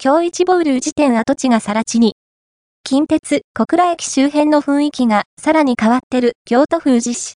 今日一ボール宇治店跡地が更地に。近鉄、小倉駅周辺の雰囲気がさらに変わってる京都府宇治市。